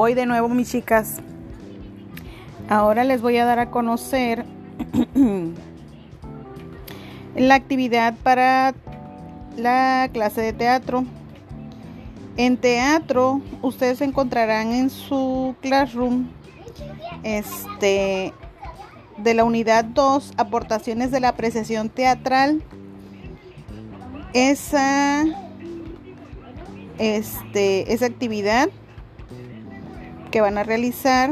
Voy de nuevo, mis chicas. Ahora les voy a dar a conocer la actividad para la clase de teatro. En teatro, ustedes encontrarán en su classroom este de la unidad 2, aportaciones de la apreciación teatral. Esa este esa actividad que van a realizar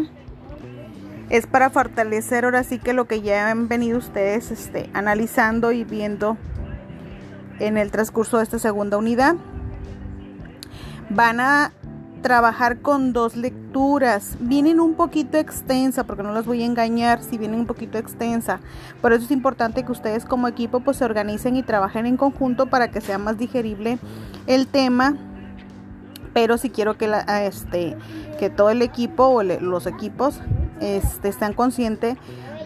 es para fortalecer ahora sí que lo que ya han venido ustedes este, analizando y viendo en el transcurso de esta segunda unidad. Van a trabajar con dos lecturas. Vienen un poquito extensa, porque no las voy a engañar si vienen un poquito extensa. Por eso es importante que ustedes como equipo pues se organicen y trabajen en conjunto para que sea más digerible el tema. Pero si quiero que, la, este, que todo el equipo o los equipos este, estén conscientes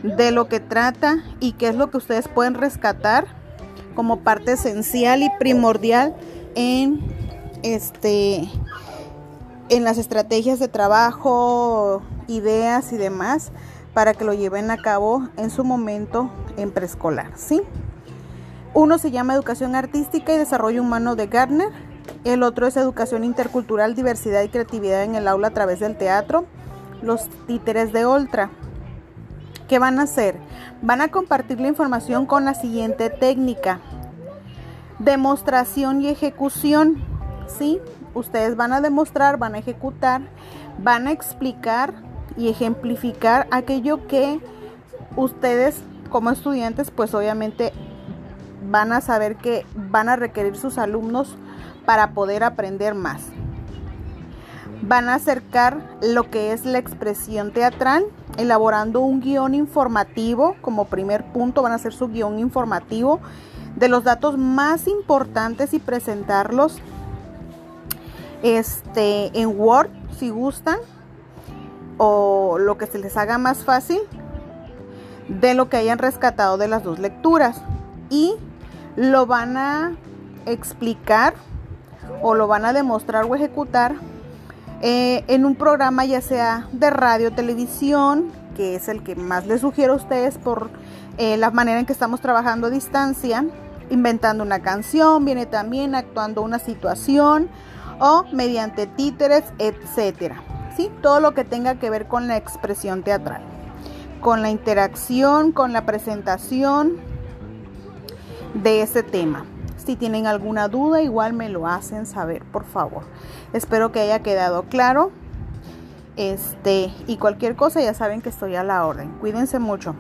de lo que trata y qué es lo que ustedes pueden rescatar como parte esencial y primordial en este en las estrategias de trabajo, ideas y demás para que lo lleven a cabo en su momento en preescolar, ¿sí? Uno se llama Educación Artística y Desarrollo Humano de Gardner, el otro es Educación Intercultural, Diversidad y Creatividad en el aula a través del teatro, los títeres de Ultra. ¿Qué van a hacer? Van a compartir la información con la siguiente técnica. Demostración y ejecución. ¿Sí? ustedes van a demostrar, van a ejecutar, van a explicar y ejemplificar aquello que ustedes como estudiantes pues obviamente van a saber que van a requerir sus alumnos para poder aprender más. Van a acercar lo que es la expresión teatral, elaborando un guion informativo como primer punto, van a hacer su guion informativo de los datos más importantes y presentarlos este, en Word si gustan o lo que se les haga más fácil de lo que hayan rescatado de las dos lecturas y lo van a explicar o lo van a demostrar o ejecutar eh, en un programa ya sea de radio televisión que es el que más les sugiero a ustedes por eh, la manera en que estamos trabajando a distancia inventando una canción viene también actuando una situación o mediante títeres, etcétera. ¿Sí? Todo lo que tenga que ver con la expresión teatral, con la interacción, con la presentación de ese tema. Si tienen alguna duda, igual me lo hacen saber, por favor. Espero que haya quedado claro. Este, y cualquier cosa ya saben que estoy a la orden. Cuídense mucho.